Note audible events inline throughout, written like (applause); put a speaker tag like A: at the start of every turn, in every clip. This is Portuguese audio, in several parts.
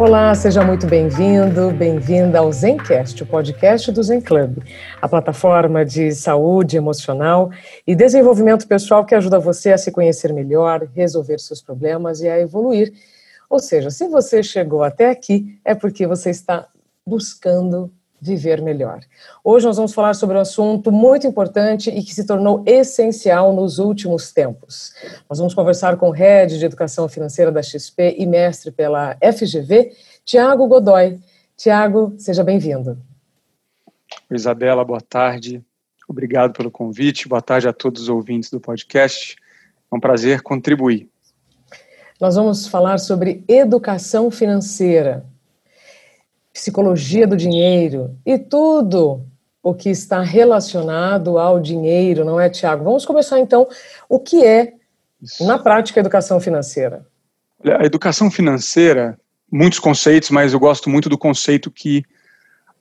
A: Olá, seja muito bem-vindo, bem-vinda ao Zencast, o podcast do Zen Club, a plataforma de saúde emocional e desenvolvimento pessoal que ajuda você a se conhecer melhor, resolver seus problemas e a evoluir. Ou seja, se você chegou até aqui, é porque você está buscando viver melhor. Hoje nós vamos falar sobre um assunto muito importante e que se tornou essencial nos últimos tempos. Nós vamos conversar com o Head de Educação Financeira da XP e mestre pela FGV, Tiago Godoy. Tiago, seja bem-vindo.
B: Isabela, boa tarde. Obrigado pelo convite. Boa tarde a todos os ouvintes do podcast. É um prazer contribuir.
A: Nós vamos falar sobre educação financeira psicologia do dinheiro e tudo o que está relacionado ao dinheiro, não é, Tiago? Vamos começar então. O que é, na prática, educação financeira?
B: A educação financeira, muitos conceitos, mas eu gosto muito do conceito que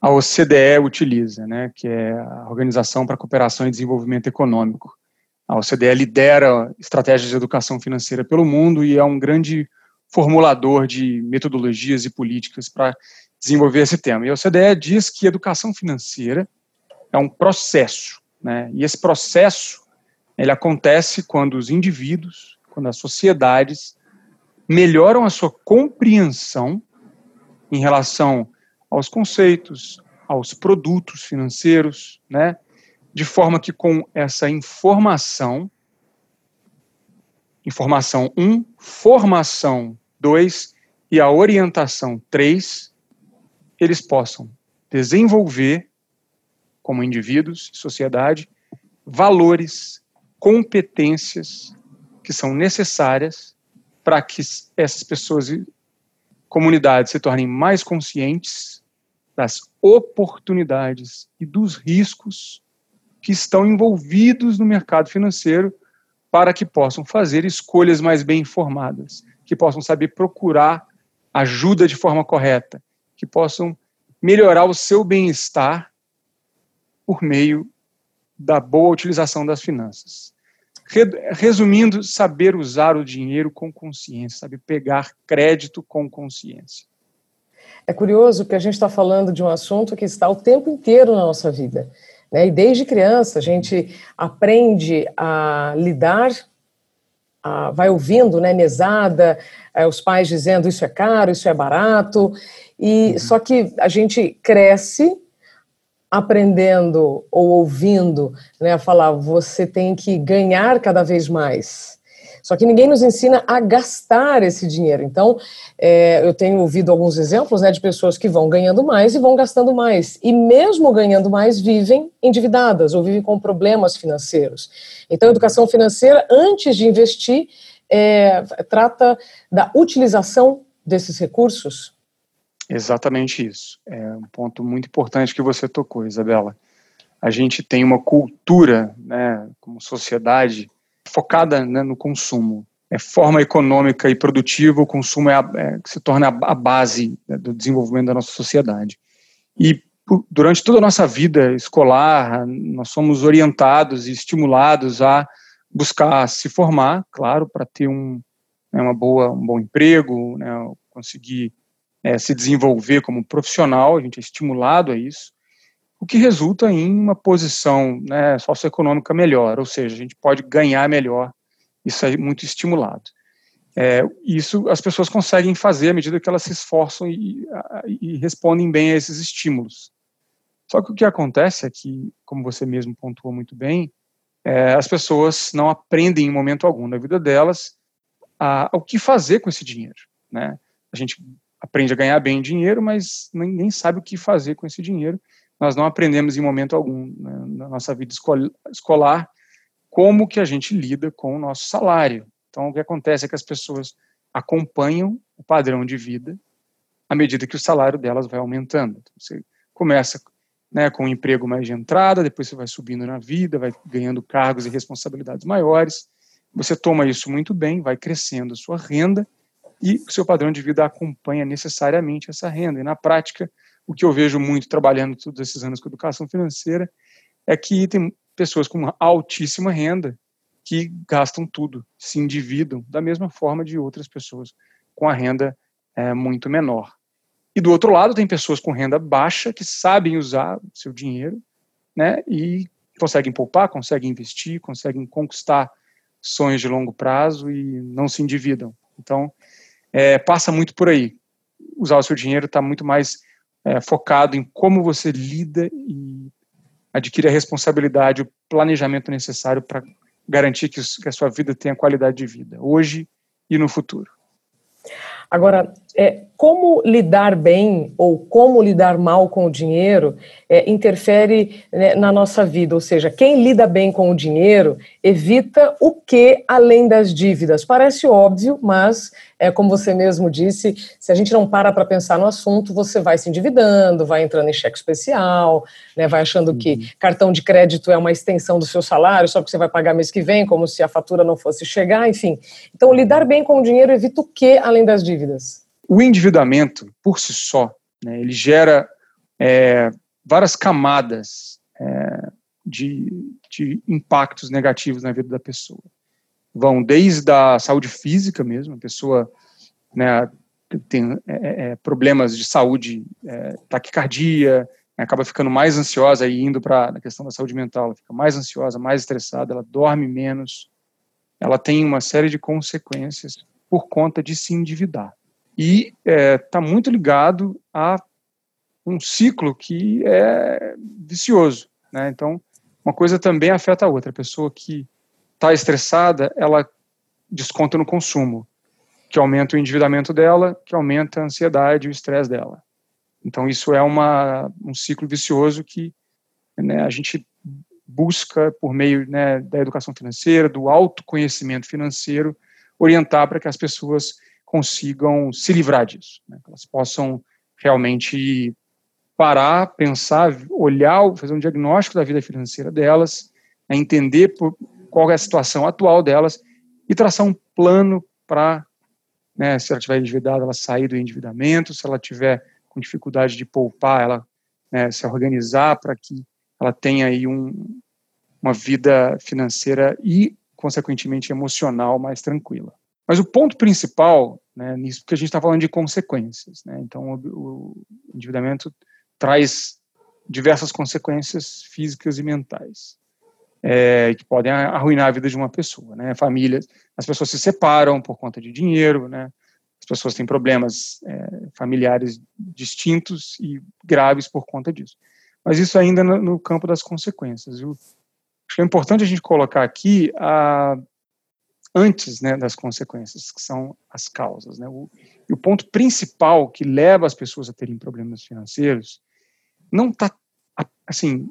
B: a OCDE utiliza, né, que é a Organização para a Cooperação e Desenvolvimento Econômico. A OCDE lidera estratégias de educação financeira pelo mundo e é um grande formulador de metodologias e políticas para desenvolver esse tema. E a OCDE diz que educação financeira é um processo, né? E esse processo ele acontece quando os indivíduos, quando as sociedades melhoram a sua compreensão em relação aos conceitos, aos produtos financeiros, né? De forma que com essa informação, informação 1, um, formação 2 e a orientação 3, eles possam desenvolver, como indivíduos, sociedade, valores, competências que são necessárias para que essas pessoas e comunidades se tornem mais conscientes das oportunidades e dos riscos que estão envolvidos no mercado financeiro para que possam fazer escolhas mais bem informadas, que possam saber procurar ajuda de forma correta, que possam melhorar o seu bem-estar por meio da boa utilização das finanças. Resumindo, saber usar o dinheiro com consciência, saber pegar crédito com consciência.
A: É curioso que a gente está falando de um assunto que está o tempo inteiro na nossa vida. Né? E desde criança a gente aprende a lidar, a, vai ouvindo, né, mesada, é, os pais dizendo isso é caro, isso é barato, e uhum. só que a gente cresce aprendendo ou ouvindo, né, falar você tem que ganhar cada vez mais. Só que ninguém nos ensina a gastar esse dinheiro. Então, é, eu tenho ouvido alguns exemplos né, de pessoas que vão ganhando mais e vão gastando mais. E mesmo ganhando mais, vivem endividadas ou vivem com problemas financeiros. Então, educação financeira, antes de investir, é, trata da utilização desses recursos
B: Exatamente isso. É um ponto muito importante que você tocou, Isabela. A gente tem uma cultura, né, como sociedade, focada né, no consumo. É forma econômica e produtiva, o consumo é, a, é se torna a, a base né, do desenvolvimento da nossa sociedade. E durante toda a nossa vida escolar, nós somos orientados e estimulados a buscar se formar, claro, para ter um, né, uma boa, um bom emprego, né, conseguir é, se desenvolver como profissional, a gente é estimulado a isso, o que resulta em uma posição né, socioeconômica melhor, ou seja, a gente pode ganhar melhor, isso é muito estimulado. É, isso as pessoas conseguem fazer à medida que elas se esforçam e, e respondem bem a esses estímulos. Só que o que acontece é que, como você mesmo pontuou muito bem, é, as pessoas não aprendem em momento algum na vida delas a, o que fazer com esse dinheiro. Né? A gente aprende a ganhar bem dinheiro, mas ninguém sabe o que fazer com esse dinheiro. Nós não aprendemos em momento algum né, na nossa vida escolar como que a gente lida com o nosso salário. Então, o que acontece é que as pessoas acompanham o padrão de vida à medida que o salário delas vai aumentando. Então, você começa né, com um emprego mais de entrada, depois você vai subindo na vida, vai ganhando cargos e responsabilidades maiores. Você toma isso muito bem, vai crescendo a sua renda e o seu padrão de vida acompanha necessariamente essa renda. E na prática, o que eu vejo muito trabalhando todos esses anos com educação financeira é que tem pessoas com altíssima renda que gastam tudo, se endividam da mesma forma de outras pessoas com a renda é, muito menor. E do outro lado, tem pessoas com renda baixa que sabem usar seu dinheiro né, e conseguem poupar, conseguem investir, conseguem conquistar sonhos de longo prazo e não se endividam. Então, é, passa muito por aí. Usar o seu dinheiro está muito mais é, focado em como você lida e adquire a responsabilidade, o planejamento necessário para garantir que, que a sua vida tenha qualidade de vida, hoje e no futuro.
A: Agora, é, como lidar bem ou como lidar mal com o dinheiro é, interfere né, na nossa vida, ou seja, quem lida bem com o dinheiro evita o que além das dívidas. Parece óbvio, mas é como você mesmo disse, se a gente não para para pensar no assunto, você vai se endividando, vai entrando em cheque especial, né, vai achando que uhum. cartão de crédito é uma extensão do seu salário, só que você vai pagar mês que vem, como se a fatura não fosse chegar, enfim. Então, lidar bem com o dinheiro evita o que além das dívidas?
B: O endividamento, por si só, né, ele gera é, várias camadas é, de, de impactos negativos na vida da pessoa. Vão desde a saúde física mesmo, a pessoa né, tem é, é, é problemas de saúde, é, taquicardia, né, acaba ficando mais ansiosa e indo para a questão da saúde mental, ela fica mais ansiosa, mais estressada, ela dorme menos, ela tem uma série de consequências por conta de se endividar e está é, muito ligado a um ciclo que é vicioso. Né? Então, uma coisa também afeta a outra. A pessoa que está estressada, ela desconta no consumo, que aumenta o endividamento dela, que aumenta a ansiedade e o estresse dela. Então, isso é uma, um ciclo vicioso que né, a gente busca, por meio né, da educação financeira, do autoconhecimento financeiro, orientar para que as pessoas consigam se livrar disso, né? que elas possam realmente parar, pensar, olhar, fazer um diagnóstico da vida financeira delas, né? entender por, qual é a situação atual delas e traçar um plano para, né, se ela tiver endividada, ela sair do endividamento, se ela tiver com dificuldade de poupar, ela né, se organizar para que ela tenha aí um, uma vida financeira e, consequentemente, emocional mais tranquila. Mas o ponto principal né, nisso, porque a gente está falando de consequências. Né? Então, o, o endividamento traz diversas consequências físicas e mentais é, que podem arruinar a vida de uma pessoa. Né? Famílias, as pessoas se separam por conta de dinheiro, né? as pessoas têm problemas é, familiares distintos e graves por conta disso. Mas isso ainda no, no campo das consequências. Eu, acho que é importante a gente colocar aqui a antes né, das consequências, que são as causas. Né? O, e o ponto principal que leva as pessoas a terem problemas financeiros não está assim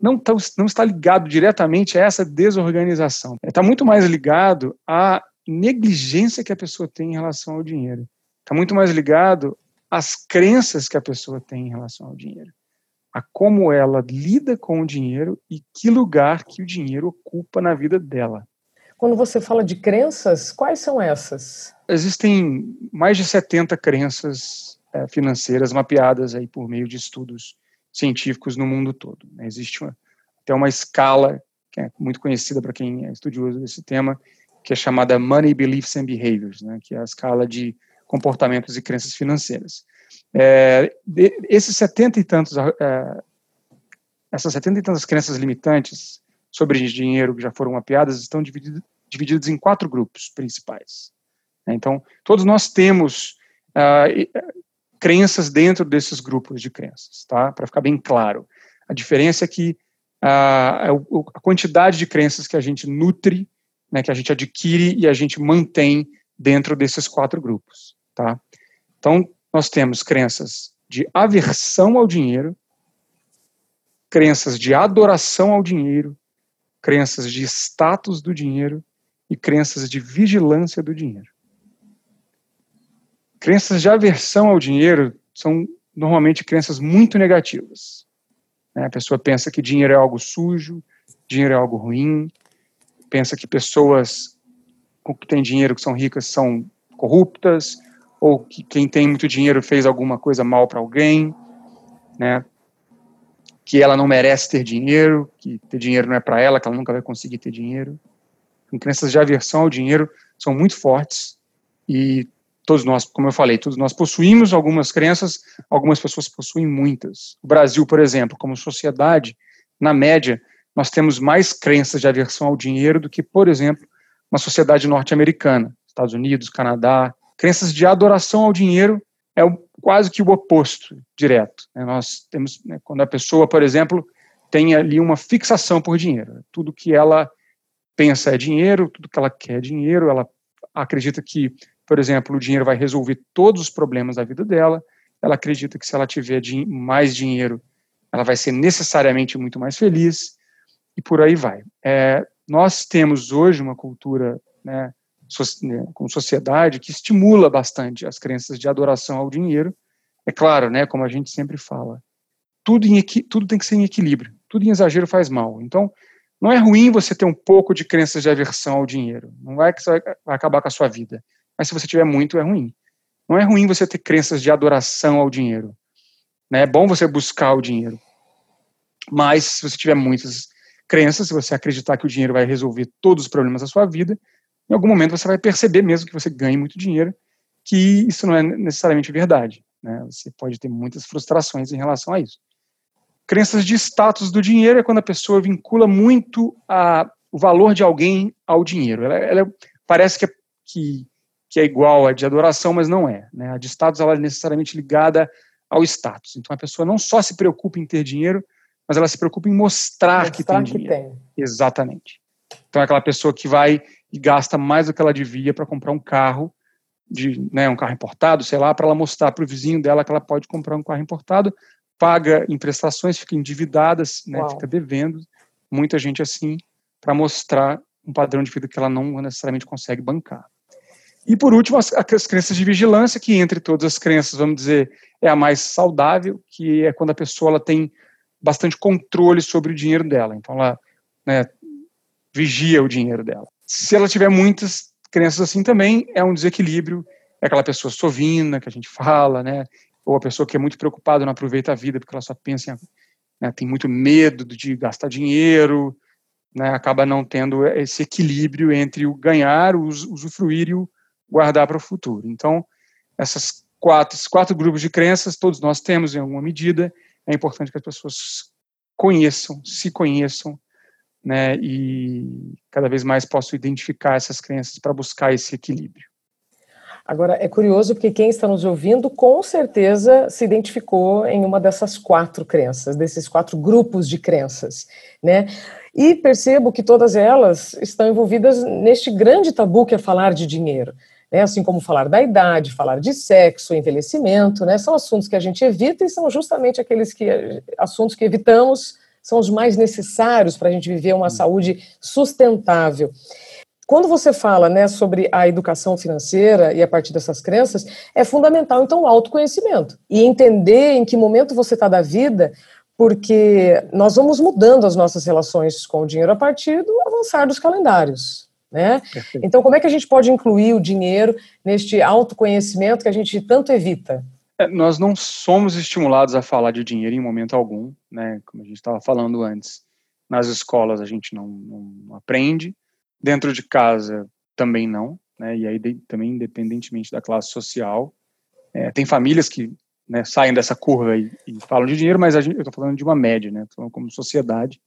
B: não, tá, não está ligado diretamente a essa desorganização. Está muito mais ligado à negligência que a pessoa tem em relação ao dinheiro. Está muito mais ligado às crenças que a pessoa tem em relação ao dinheiro. A como ela lida com o dinheiro e que lugar que o dinheiro ocupa na vida dela.
A: Quando você fala de crenças, quais são essas?
B: Existem mais de 70 crenças é, financeiras mapeadas aí por meio de estudos científicos no mundo todo. Né? Existe uma, até uma escala que é muito conhecida para quem é estudioso desse tema, que é chamada Money Beliefs and Behaviors, né? que é a escala de comportamentos e crenças financeiras. É, esses 70 e tantos, é, essas 70 e tantas crenças limitantes sobre dinheiro que já foram mapeadas estão divididas, divididas em quatro grupos principais. Né? Então, todos nós temos uh, crenças dentro desses grupos de crenças, tá? Para ficar bem claro. A diferença é que uh, a quantidade de crenças que a gente nutre, né, que a gente adquire e a gente mantém dentro desses quatro grupos, tá? Então, nós temos crenças de aversão ao dinheiro, crenças de adoração ao dinheiro, crenças de status do dinheiro e crenças de vigilância do dinheiro. Crenças de aversão ao dinheiro são normalmente crenças muito negativas. Né? A pessoa pensa que dinheiro é algo sujo, dinheiro é algo ruim, pensa que pessoas que têm dinheiro, que são ricas, são corruptas, ou que quem tem muito dinheiro fez alguma coisa mal para alguém, né? Que ela não merece ter dinheiro, que ter dinheiro não é para ela, que ela nunca vai conseguir ter dinheiro. Então, crenças de aversão ao dinheiro são muito fortes e todos nós, como eu falei, todos nós possuímos algumas crenças, algumas pessoas possuem muitas. O Brasil, por exemplo, como sociedade, na média, nós temos mais crenças de aversão ao dinheiro do que, por exemplo, uma sociedade norte-americana, Estados Unidos, Canadá. Crenças de adoração ao dinheiro é quase que o oposto direto. Né? Nós temos, né, quando a pessoa, por exemplo, tem ali uma fixação por dinheiro, tudo que ela pensa é dinheiro, tudo que ela quer é dinheiro, ela acredita que por exemplo, o dinheiro vai resolver todos os problemas da vida dela. Ela acredita que se ela tiver mais dinheiro, ela vai ser necessariamente muito mais feliz e por aí vai. É, nós temos hoje uma cultura, né, so, né, como sociedade, que estimula bastante as crenças de adoração ao dinheiro. É claro, né, como a gente sempre fala, tudo, em, tudo tem que ser em equilíbrio. Tudo em exagero faz mal. Então, não é ruim você ter um pouco de crenças de aversão ao dinheiro. Não é que vai acabar com a sua vida mas se você tiver muito, é ruim. Não é ruim você ter crenças de adoração ao dinheiro. Né? É bom você buscar o dinheiro. Mas se você tiver muitas crenças, se você acreditar que o dinheiro vai resolver todos os problemas da sua vida, em algum momento você vai perceber, mesmo que você ganhe muito dinheiro, que isso não é necessariamente verdade. Né? Você pode ter muitas frustrações em relação a isso. Crenças de status do dinheiro é quando a pessoa vincula muito a, o valor de alguém ao dinheiro. Ela, ela parece que, que que é igual à de adoração, mas não é. Né? A de status ela é necessariamente ligada ao status. Então a pessoa não só se preocupa em ter dinheiro, mas ela se preocupa em mostrar, mostrar que tem que dinheiro. Tem. Exatamente. Então é aquela pessoa que vai e gasta mais do que ela devia para comprar um carro, de, né, um carro importado, sei lá, para ela mostrar para o vizinho dela que ela pode comprar um carro importado, paga em prestações, fica endividada, né, fica devendo. Muita gente assim, para mostrar um padrão de vida que ela não necessariamente consegue bancar. E por último, as, as crenças de vigilância, que entre todas as crenças, vamos dizer, é a mais saudável, que é quando a pessoa ela tem bastante controle sobre o dinheiro dela. Então ela né, vigia o dinheiro dela. Se ela tiver muitas crenças assim também, é um desequilíbrio, é aquela pessoa sovina que a gente fala, né? Ou a pessoa que é muito preocupada, não aproveita a vida porque ela só pensa em, né, tem muito medo de gastar dinheiro, né, acaba não tendo esse equilíbrio entre o ganhar, o usufruir e o guardar para o futuro. Então, essas quatro, esses quatro grupos de crenças, todos nós temos em alguma medida, é importante que as pessoas conheçam, se conheçam, né, e cada vez mais possam identificar essas crenças para buscar esse equilíbrio.
A: Agora, é curioso porque quem está nos ouvindo com certeza se identificou em uma dessas quatro crenças, desses quatro grupos de crenças, né? E percebo que todas elas estão envolvidas neste grande tabu que é falar de dinheiro né, assim como falar da idade, falar de sexo, envelhecimento, né, são assuntos que a gente evita e são justamente aqueles que assuntos que evitamos são os mais necessários para a gente viver uma saúde sustentável. Quando você fala né, sobre a educação financeira e a partir dessas crenças, é fundamental, então, o autoconhecimento e entender em que momento você está da vida, porque nós vamos mudando as nossas relações com o dinheiro a partir do avançar dos calendários. Né? Então, como é que a gente pode incluir o dinheiro neste autoconhecimento que a gente tanto evita?
B: É, nós não somos estimulados a falar de dinheiro em momento algum, né? como a gente estava falando antes. Nas escolas a gente não, não, aprende, dentro de casa também não, né? e aí de, também independentemente da classe social. É, tem famílias que né, saem dessa curva e, e, falam de dinheiro, mas gente, eu estou falando de uma média, né? falando como sociedade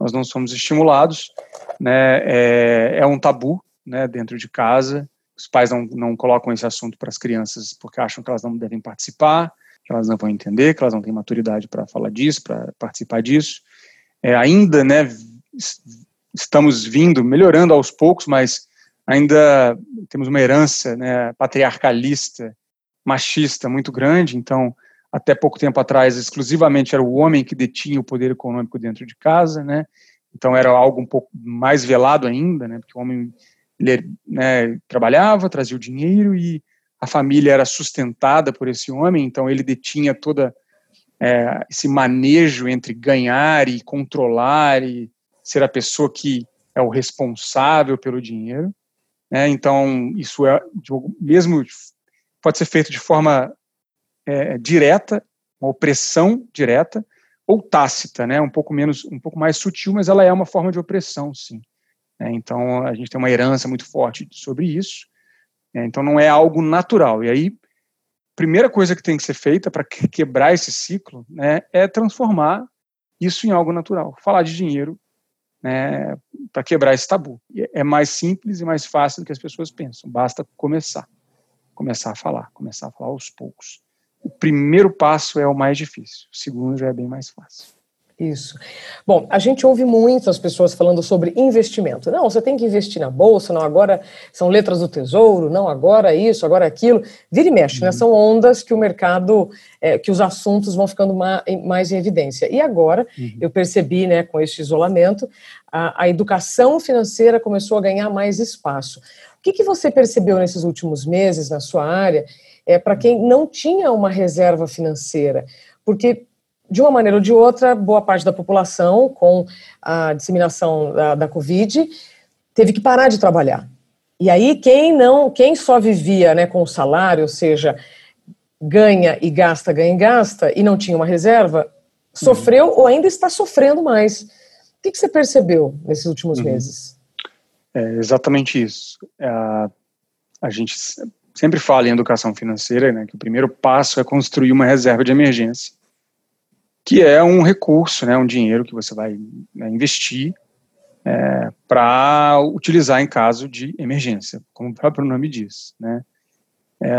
B: nós não somos estimulados, né, é, é um tabu, né, dentro de casa, os pais não, não colocam esse assunto para as crianças porque acham que elas não devem participar, que elas não vão entender, que elas não têm maturidade para falar disso, para participar disso. É, ainda, né, estamos vindo, melhorando aos poucos, mas ainda temos uma herança né, patriarcalista, machista muito grande, então até pouco tempo atrás, exclusivamente era o homem que detinha o poder econômico dentro de casa, né? Então era algo um pouco mais velado ainda, né? Porque o homem ele, né, trabalhava, trazia o dinheiro e a família era sustentada por esse homem, então ele detinha toda é, esse manejo entre ganhar e controlar e ser a pessoa que é o responsável pelo dinheiro. Né? Então, isso é, mesmo pode ser feito de forma é, direta, uma opressão direta, ou tácita, né? um pouco menos, um pouco mais sutil, mas ela é uma forma de opressão, sim. É, então, a gente tem uma herança muito forte sobre isso. É, então, não é algo natural. E aí, primeira coisa que tem que ser feita para quebrar esse ciclo né, é transformar isso em algo natural. Falar de dinheiro né, para quebrar esse tabu. É mais simples e mais fácil do que as pessoas pensam. Basta começar. Começar a falar, começar a falar aos poucos. O primeiro passo é o mais difícil, o segundo já é bem mais fácil.
A: Isso. Bom, a gente ouve muitas pessoas falando sobre investimento. Não, você tem que investir na bolsa, não, agora são letras do tesouro, não, agora isso, agora aquilo. Vira e mexe, né? uhum. né? São ondas que o mercado, é, que os assuntos vão ficando mais em evidência. E agora, uhum. eu percebi, né, com este isolamento, a, a, educação financeira começou a ganhar mais espaço. O que, que você percebeu nesses últimos meses na sua área, é, para quem não tinha uma reserva financeira? Porque de uma maneira ou de outra, boa parte da população, com a disseminação da, da Covid, teve que parar de trabalhar. E aí, quem não, quem só vivia né, com o salário, ou seja, ganha e gasta, ganha e gasta, e não tinha uma reserva, sofreu uhum. ou ainda está sofrendo mais. O que, que você percebeu nesses últimos uhum. meses?
B: É exatamente isso. A, a gente sempre fala em educação financeira, né, que o primeiro passo é construir uma reserva de emergência que é um recurso, né, um dinheiro que você vai né, investir é, para utilizar em caso de emergência, como o próprio nome diz. Né. É,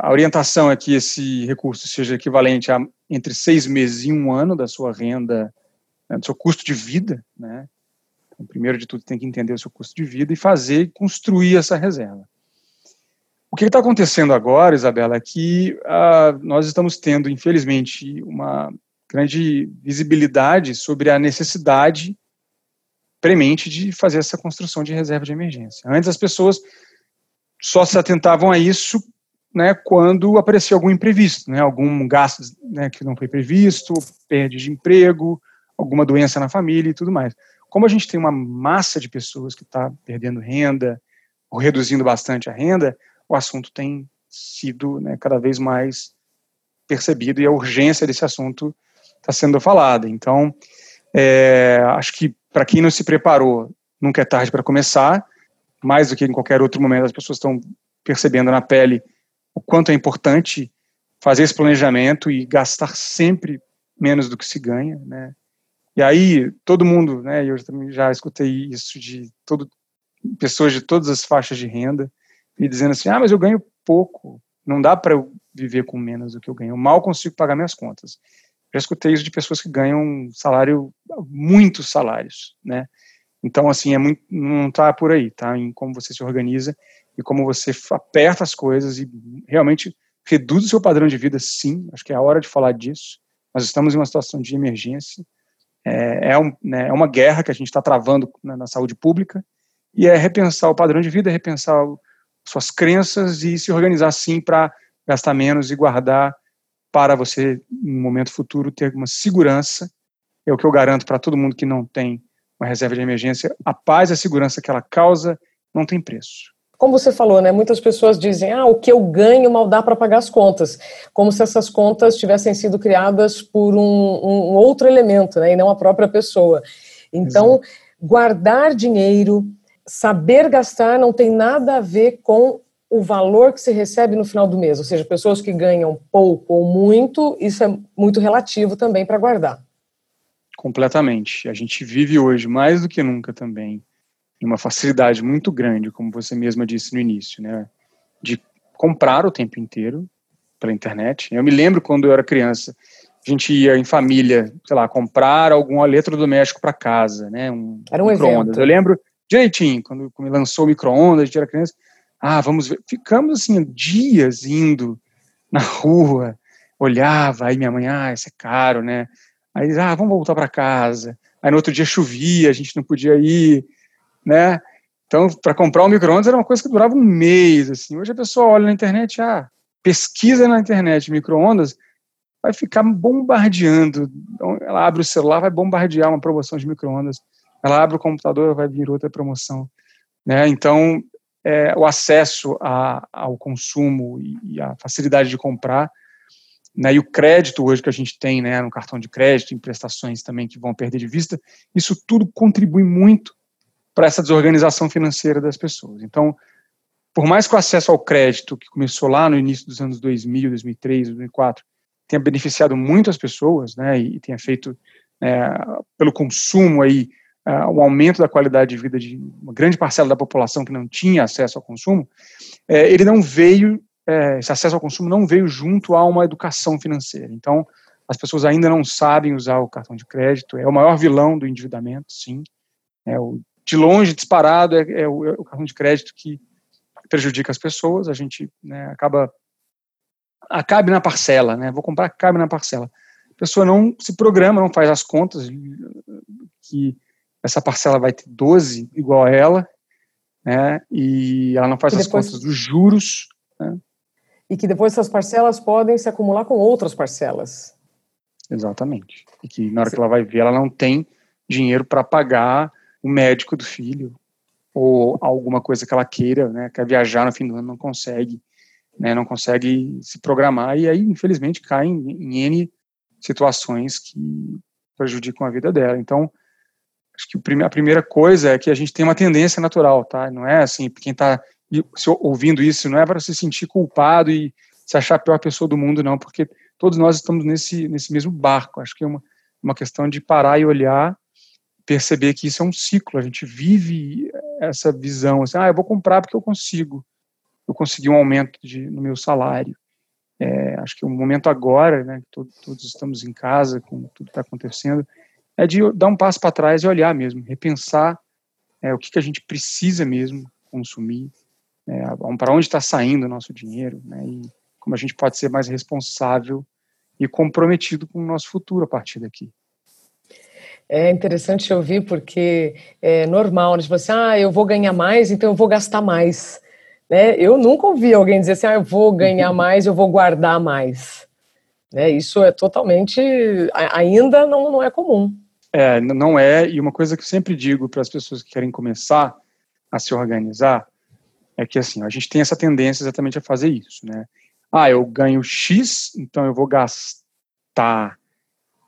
B: a orientação é que esse recurso seja equivalente a entre seis meses e um ano da sua renda, né, do seu custo de vida. Né. Então, primeiro de tudo, tem que entender o seu custo de vida e fazer, construir essa reserva. O que está acontecendo agora, Isabela, é que uh, nós estamos tendo, infelizmente, uma grande visibilidade sobre a necessidade premente de fazer essa construção de reserva de emergência. Antes as pessoas só se atentavam a isso né, quando aparecia algum imprevisto, né, algum gasto né, que não foi previsto, perda de emprego, alguma doença na família e tudo mais. Como a gente tem uma massa de pessoas que está perdendo renda ou reduzindo bastante a renda, o assunto tem sido né, cada vez mais percebido e a urgência desse assunto está sendo falada. Então, é, acho que para quem não se preparou, nunca é tarde para começar. Mais do que em qualquer outro momento, as pessoas estão percebendo na pele o quanto é importante fazer esse planejamento e gastar sempre menos do que se ganha, né? E aí todo mundo, né? Eu também já escutei isso de todo pessoas de todas as faixas de renda me dizendo assim: ah, mas eu ganho pouco, não dá para eu viver com menos do que eu ganho, eu mal consigo pagar minhas contas. Já escutei isso de pessoas que ganham salário, muitos salários, né? Então, assim, é muito, não está por aí, tá? Em como você se organiza e como você aperta as coisas e realmente reduz o seu padrão de vida, sim. Acho que é a hora de falar disso. Nós estamos em uma situação de emergência. É, é, um, né, é uma guerra que a gente está travando na, na, saúde pública e é repensar o padrão de vida, é repensar o, suas crenças e se organizar, sim, para gastar menos e guardar para você, no momento futuro, ter uma segurança. É o que eu garanto para todo mundo que não tem uma reserva de emergência. A paz e a segurança que ela causa não tem preço.
A: Como você falou, né? Muitas pessoas dizem, ah, o que eu ganho mal dá para pagar as contas, como se essas contas tivessem sido criadas por um, um outro elemento, né? E não a própria pessoa. Então, Exato. guardar dinheiro, saber gastar, não tem nada a ver com o valor que se recebe no final do mês, ou seja, pessoas que ganham pouco ou muito, isso é muito relativo também para guardar.
B: Completamente. A gente vive hoje, mais do que nunca também, uma facilidade muito grande, como você mesma disse no início, né, de comprar o tempo inteiro pela internet. Eu me lembro quando eu era criança, a gente ia em família, sei lá, comprar algum eletrodoméstico para casa, né, um
A: era um evento.
B: Eu lembro direitinho, quando me lançou o micro-ondas, a gente era criança, ah, vamos ver. Ficamos assim dias indo na rua, olhava, aí minha mãe, ah, isso é caro, né? Aí, ah, vamos voltar para casa. Aí no outro dia chovia, a gente não podia ir, né? Então, para comprar um micro-ondas era uma coisa que durava um mês, assim. Hoje a pessoa olha na internet, ah, pesquisa na internet micro-ondas, vai ficar bombardeando. Então, ela abre o celular, vai bombardear uma promoção de microondas. Ela abre o computador, vai vir outra promoção. Né? Então, é, o acesso a, ao consumo e, e, a facilidade de comprar, né, e o crédito hoje que a gente tem né, no cartão de crédito, em prestações também que vão perder de vista, isso tudo contribui muito para essa desorganização financeira das pessoas. Então, por mais que o acesso ao crédito, que começou lá no início dos anos 2000, 2003, 2004, tenha beneficiado muito as pessoas, né, e tenha feito, é, pelo consumo aí, uh, um aumento da qualidade de vida de uma grande parcela da população que não tinha acesso ao consumo, é, ele não veio, é, esse acesso ao consumo não veio junto a uma educação financeira. Então, as pessoas ainda não sabem usar o cartão de crédito, é o maior vilão do endividamento, sim. É o, de longe, disparado, é, é, o, é o, cartão de crédito que prejudica as pessoas, a gente né, acaba acabe na parcela, né? Vou comprar, cabe na parcela. A pessoa não se programa, não faz as contas que essa parcela vai ter 12 igual a ela, né? E ela não faz as contas dos juros, né?
A: E que depois essas parcelas podem se acumular com outras parcelas.
B: Exatamente. E que na hora Sim. que ela vai ver, ela não tem dinheiro para pagar o médico do filho ou alguma coisa que ela queira, né? Quer viajar no fim do ano, não consegue, né? Não consegue se programar e aí, infelizmente, cai em, em N situações que prejudicam a vida dela. Então, acho que a primeira coisa é que a gente tem uma tendência natural, tá? Não é assim, quem está ouvindo isso, não é para se sentir culpado e se achar a pior pessoa do mundo, não, porque todos nós estamos nesse, nesse mesmo barco. Acho que é uma, uma questão de parar e olhar, perceber que isso é um ciclo, a gente vive essa visão, assim, ah, eu vou comprar porque eu consigo, eu consegui um aumento de, no meu salário. É, acho que o momento agora, né, que todos, estamos em casa, com tudo que está acontecendo, é de dar um passo para trás e olhar mesmo, repensar é, o que, que a gente precisa mesmo consumir, é, para onde está saindo o nosso dinheiro, né, e como a gente pode ser mais responsável e comprometido com o nosso futuro a partir daqui.
A: É interessante ouvir porque é normal, né? Tipo assim, ah, eu vou ganhar mais, então eu vou gastar mais. Né? Eu nunca ouvi alguém dizer assim, ah, eu vou ganhar (laughs) mais, eu vou guardar mais. Né? Isso é totalmente, ainda não, não é comum.
B: É, não é, e uma coisa que eu sempre digo para as pessoas que querem começar a se organizar é que assim, a gente tem essa tendência exatamente a fazer isso, né? Ah, eu ganho X, então eu vou gastar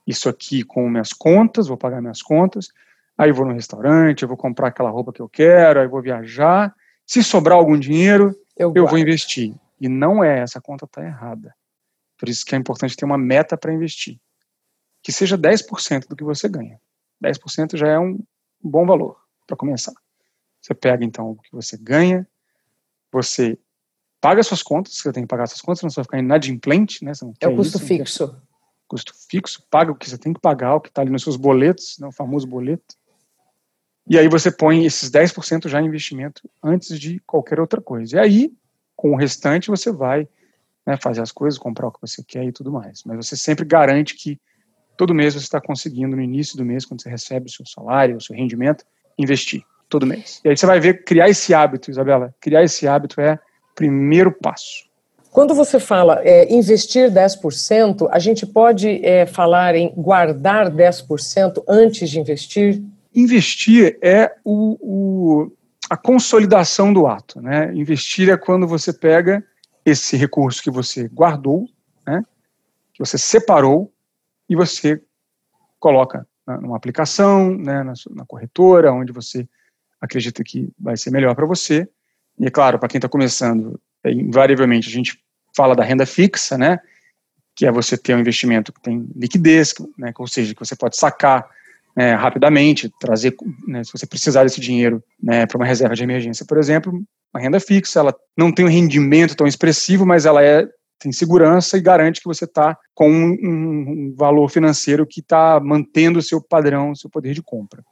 B: isso aqui com minhas contas, vou pagar minhas contas, aí vou no restaurante, eu vou comprar aquela roupa que eu quero, aí vou viajar, se sobrar algum dinheiro, eu, eu vou investir. E não é, essa conta está errada. Por isso que é importante ter uma meta para investir que seja 10% do que você ganha. 10% já é um bom valor para começar. Você pega então o que você ganha, você paga suas contas, você tem que pagar suas contas, não você vai ficar inadimplente, né?
A: é o custo isso, fixo.
B: Custo fixo, paga o que você tem que pagar, o que está ali nos seus boletos, né, o famoso boleto. E aí você põe esses 10% já em investimento antes de qualquer outra coisa. E aí, com o restante, você vai né, fazer as coisas, comprar o que você quer e tudo mais. Mas você sempre garante que todo mês você está conseguindo, no início do mês, quando você recebe o seu salário, o seu rendimento, investir todo mês. E aí você vai ver, criar esse hábito, Isabela, criar esse hábito é o primeiro passo.
A: Quando você fala é, investir 10%, a gente pode é, falar em guardar 10% antes de investir?
B: Investir é o, o, a consolidação do ato. Né? Investir é quando você pega esse recurso que você guardou, né? que você separou, e você coloca numa aplicação, né, na, na corretora, onde você acredita que vai ser melhor para você. E é claro, para quem está começando, é, invariavelmente a gente fala da renda fixa, né, que é você ter um investimento que tem liquidez, né, ou seja, que você pode sacar né, rapidamente, trazer, né, se você precisar desse dinheiro né, para uma reserva de emergência, por exemplo, uma renda fixa, ela não tem um rendimento tão expressivo, mas ela é tem segurança e garante que você está com um, um, valor financeiro que está mantendo o seu padrão, o seu poder de compra.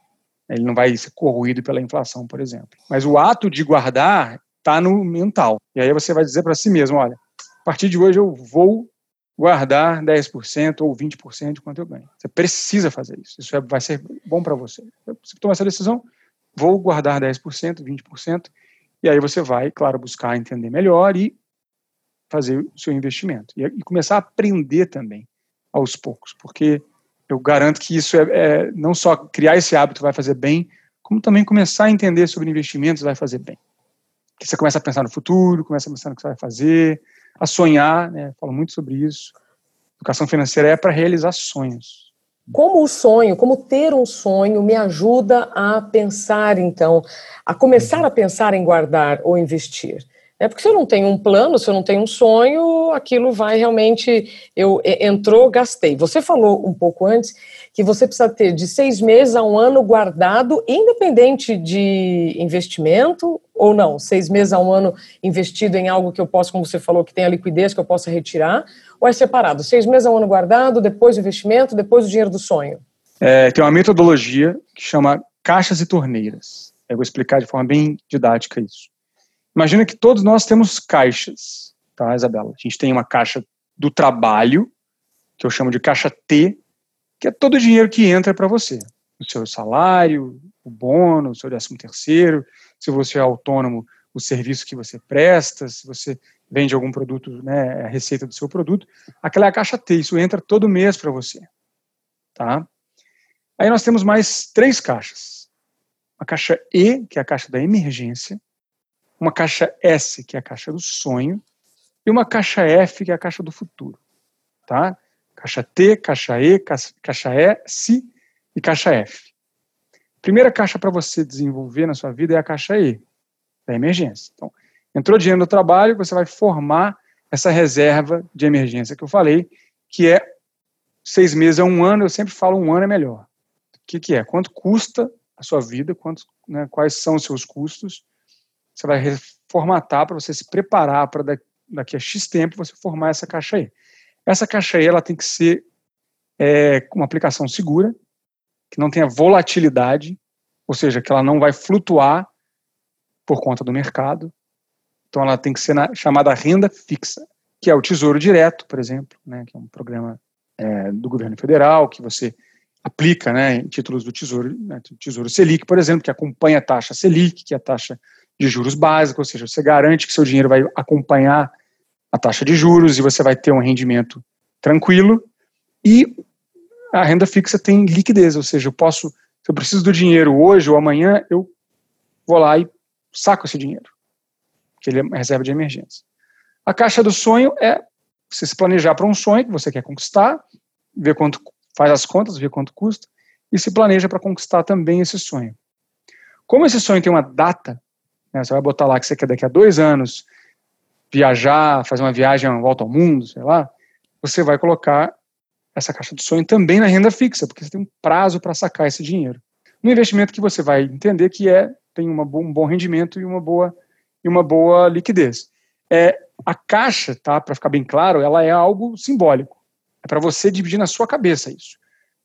B: Ele não vai ser corroído pela inflação, por exemplo. Mas o ato de guardar está no mental. E aí você vai dizer para si mesmo, olha, a partir de hoje eu vou guardar 10% ou 20% de quanto eu ganho. Você precisa fazer isso. Isso é, vai ser bom para você. Você tomar essa decisão, vou guardar 10%, 20%, e aí você vai, claro, buscar entender melhor e fazer o seu investimento. E, e começar a aprender também. aos poucos, porque eu garanto que isso é, é, não só criar esse hábito vai fazer bem, como também começar a entender sobre investimentos vai fazer bem. Que você começa a pensar no futuro, começa a pensar no que você vai fazer, a sonhar, né? Falo muito sobre isso. Educação financeira é para realizar sonhos.
A: Como o sonho, como ter um sonho me ajuda a pensar, então, a começar a pensar em guardar ou investir? É porque se eu não tenho um plano, se eu não tenho um sonho, aquilo vai realmente. Eu entrou, gastei. Você falou um pouco antes que você precisa ter de seis meses a um ano guardado, independente de investimento ou não. Seis meses a um ano investido em algo que eu posso, como você falou, que tem a liquidez que eu possa retirar, ou é separado? Seis meses a um ano guardado, depois o investimento, depois o dinheiro do sonho.
B: É, tem uma metodologia que chama caixas e torneiras. Eu vou explicar de forma bem didática isso. Imagina que todos nós temos caixas, tá, Isabela? A gente tem uma caixa do trabalho, que eu chamo de caixa T, que é todo o dinheiro que entra para você. O seu salário, o bônus, o seu décimo terceiro, se você é autônomo, o serviço que você presta, se você vende algum produto, né, a receita do seu produto, aquela é a caixa T, isso entra todo mês para você, tá? Aí nós temos mais três caixas. A caixa E, que é a caixa da emergência, uma caixa S, que é a caixa do sonho, e uma caixa F, que é a caixa do futuro. Tá? Caixa T, caixa E, caixa S e caixa F. Primeira caixa para você desenvolver na sua vida é a caixa E, da emergência. Então, entrou dinheiro no trabalho, você vai formar essa reserva de emergência que eu falei, que é seis meses a um ano, eu sempre falo um ano é melhor. O que, que é? Quanto custa a sua vida, quantos, né, quais são os seus custos, você vai reformatar para você se preparar para daqui a X tempo você formar essa caixa aí. Essa caixa aí ela tem que ser é, uma aplicação segura, que não tenha volatilidade, ou seja, que ela não vai flutuar por conta do mercado. Então ela tem que ser na, chamada renda fixa, que é o Tesouro Direto, por exemplo, né, que é um programa é, do governo federal que você aplica né, em títulos do Tesouro, né, Tesouro Selic, por exemplo, que acompanha a taxa Selic, que é a taxa de juros básicos, ou seja, você garante que seu dinheiro vai acompanhar a taxa de juros e você vai ter um rendimento tranquilo. E a renda fixa tem liquidez, ou seja, eu posso, se eu preciso do dinheiro hoje ou amanhã, eu vou lá e saco esse dinheiro, que ele é uma reserva de emergência. A caixa do sonho é você se planejar para um sonho que você quer conquistar, ver quanto faz as contas, ver quanto custa, e se planeja para conquistar também esse sonho. Como esse sonho tem uma data, né? Você vai botar lá que você quer daqui a dois anos viajar, fazer uma viagem à volta ao mundo, sei lá. Você vai colocar essa caixa de sonho também na renda fixa, porque você tem um prazo para sacar esse dinheiro. No investimento que você vai entender que é tem uma, um bom rendimento e uma boa e uma boa liquidez. É, a caixa, tá, para ficar bem claro, ela é algo simbólico. É para você dividir na sua cabeça isso.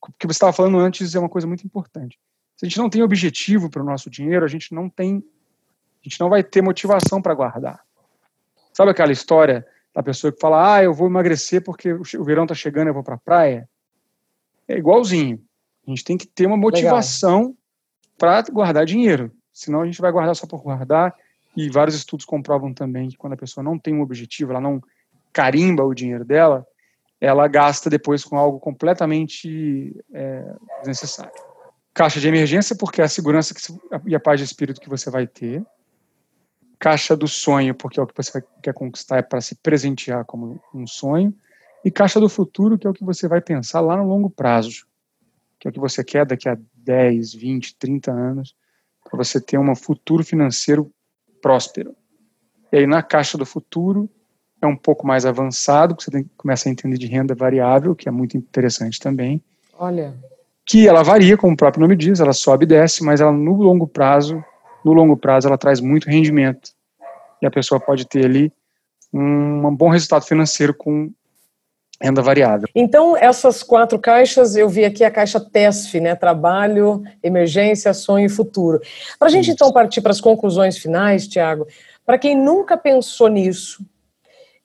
B: O que você estava falando antes é uma coisa muito importante. Se a gente não tem objetivo para o nosso dinheiro, a gente não tem a gente não vai ter motivação para guardar. Sabe aquela história da pessoa que fala, ah, eu vou emagrecer porque o verão está chegando, eu vou para a praia? É igualzinho. A gente tem que ter uma motivação para guardar dinheiro. Senão a gente vai guardar só por guardar. E vários estudos comprovam também que quando a pessoa não tem um objetivo, ela não carimba o dinheiro dela, ela gasta depois com algo completamente é, desnecessário. Caixa de emergência, porque é a segurança que, e a paz de espírito que você vai ter caixa do sonho, porque é o que você quer conquistar, é para se presentear como um sonho, e caixa do futuro, que é o que você vai pensar lá no longo prazo, que é o que você quer daqui a 10, 20, 30 anos, para você ter um futuro financeiro próspero. E aí na caixa do futuro é um pouco mais avançado, que você tem, começa a entender de renda variável, que é muito interessante também.
A: Olha.
B: Que ela varia, como o próprio nome diz, ela sobe e desce, mas ela no longo prazo no longo prazo ela traz muito rendimento. E a pessoa pode ter ali um, um bom resultado financeiro com renda variável.
A: Então, essas quatro caixas, eu vi aqui a caixa TESF, né? Trabalho, emergência, sonho e futuro. Para a gente, então, partir para as conclusões finais, Tiago, para quem nunca pensou nisso,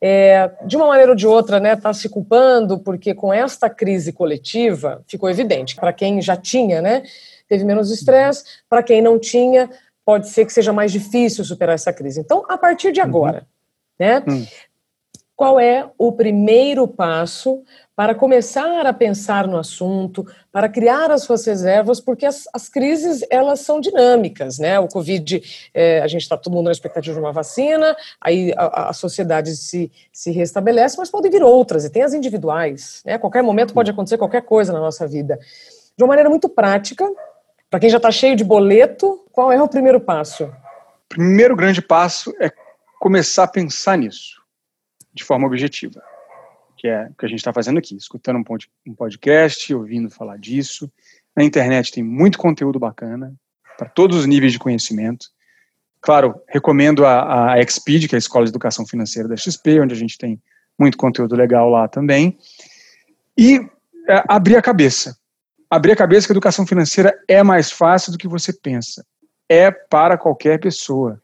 A: é, de uma maneira ou de outra, né, está se culpando, porque com esta crise coletiva ficou evidente. Para quem já tinha, né, teve menos estresse, para quem não tinha, pode ser que seja mais difícil superar essa crise. Então, a partir de uhum. agora, uhum. né? Uhum. qual é o primeiro passo para começar a pensar no assunto, para criar as suas reservas, porque as, as crises elas são dinâmicas, né? O Covid, é, a gente está todo mundo na expectativa de uma vacina, aí a, a, sociedade se, se restabelece, mas podem vir outras, e tem as individuais, né? Qualquer momento pode acontecer qualquer coisa na nossa vida. De uma maneira muito prática, para quem já está cheio de boleto, qual é o primeiro passo?
B: Primeiro grande passo é começar a pensar nisso, de forma objetiva que é o que a gente está fazendo aqui, escutando um podcast, ouvindo falar disso. Na internet tem muito conteúdo bacana, para todos os níveis de conhecimento. Claro, recomendo a, a XPED, que é a Escola de Educação Financeira da XP, onde a gente tem muito conteúdo legal lá também. E é, abrir a cabeça. Abrir a cabeça que a educação financeira é mais fácil do que você pensa. É para qualquer pessoa.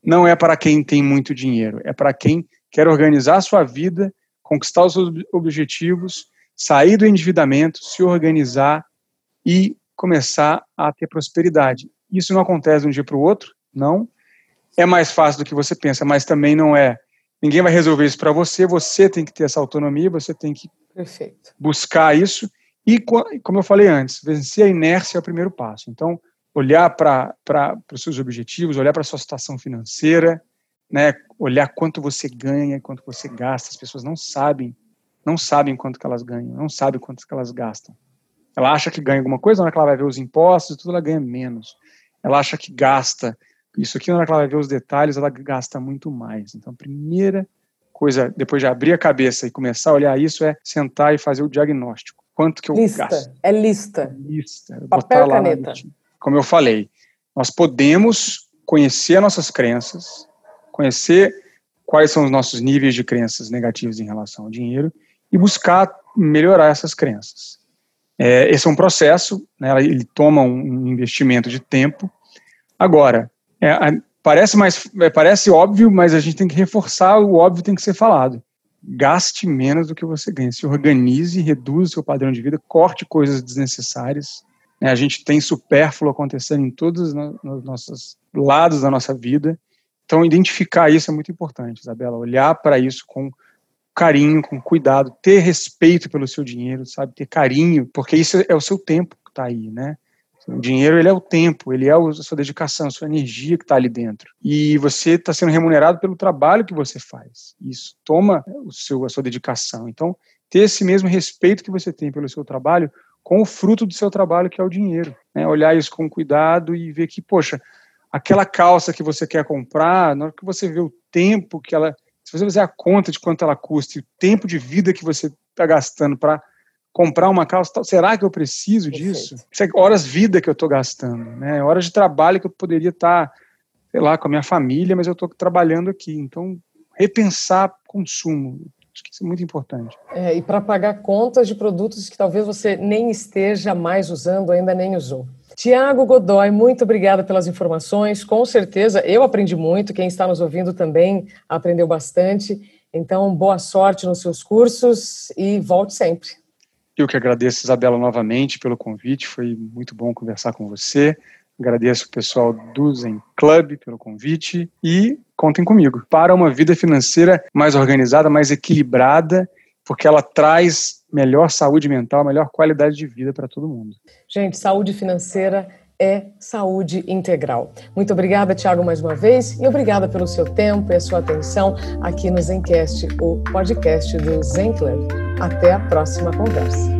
B: Não é para quem tem muito dinheiro. É para quem quer organizar a sua vida conquistar os objetivos, sair do endividamento, se organizar e começar a ter prosperidade. Isso não acontece de um dia para o outro, não. É mais fácil do que você pensa, mas também não é. Ninguém vai resolver isso para você, você tem que ter essa autonomia, você tem que Perfeito. buscar isso. E, como eu falei antes, vencer a inércia é o primeiro passo. Então, olhar para os seus objetivos, olhar para a sua situação financeira, né, olhar quanto você ganha, quanto você gasta. As pessoas não sabem, não sabem quanto que elas ganham, não sabem quanto que elas gastam. Ela acha que ganha alguma coisa, na hora que ela vai ver os impostos, tudo ela ganha menos. Ela acha que gasta isso aqui, na hora que ela vai ver os detalhes, ela gasta muito mais. Então, a primeira coisa, depois de abrir a cabeça e começar a olhar isso, é sentar e fazer o diagnóstico. Quanto que eu
A: lista.
B: gasto?
A: É lista.
B: Lista.
A: Papel botar caneta.
B: Como eu falei, nós podemos conhecer nossas crenças, conhecer quais são os nossos níveis de crenças negativas em relação ao dinheiro e buscar melhorar essas crenças. É, esse é um processo, né, ele toma um investimento de tempo. Agora, é, parece, mais, é, parece óbvio, mas a gente tem que reforçar, o óbvio tem que ser falado. Gaste menos do que você ganha. Se organize, reduza o seu padrão de vida, corte coisas desnecessárias. Né, a gente tem supérfluo acontecendo em todos os nossos lados da nossa vida. Então, identificar isso é muito importante, Isabela. Olhar para isso com carinho, com cuidado, ter respeito pelo seu dinheiro, sabe? Ter carinho, porque isso é o seu tempo que está aí, né? O dinheiro, ele é o tempo, ele é a sua dedicação, a sua energia que está ali dentro. E você está sendo remunerado pelo trabalho que você faz. Isso toma o seu, a sua dedicação. Então, ter esse mesmo respeito que você tem pelo seu trabalho com o fruto do seu trabalho, que é o dinheiro. Né? Olhar isso com cuidado e ver que, poxa, aquela calça que você quer comprar, na hora que você vê o tempo que ela. Se você fizer a conta de quanto ela custa e o tempo de vida que você está gastando para comprar uma calça, será que eu preciso disso? Isso é horas vida que eu estou gastando, né? Horas de trabalho que eu poderia estar, tá, sei lá, com a minha família, mas eu estou trabalhando aqui. Então, repensar consumo. Acho que isso é muito importante.
A: É, e para pagar contas de produtos que talvez você nem esteja mais usando, ainda nem usou. Tiago Godoy, muito obrigada pelas informações. Com certeza eu aprendi muito, quem está nos ouvindo também aprendeu bastante. Então, boa sorte nos seus cursos e volte sempre.
B: Eu que agradeço, Isabela, novamente pelo convite. Foi muito bom conversar com você. Agradeço o pessoal do Zen Club pelo convite e contem comigo para uma vida financeira mais organizada, mais equilibrada, porque ela traz melhor saúde mental, melhor qualidade de vida para todo mundo.
A: Gente, saúde financeira é saúde integral. Muito obrigada, Tiago, mais uma vez, e obrigada pelo seu tempo e a sua atenção aqui no Zencast, o podcast do Zen Club. Até a próxima conversa.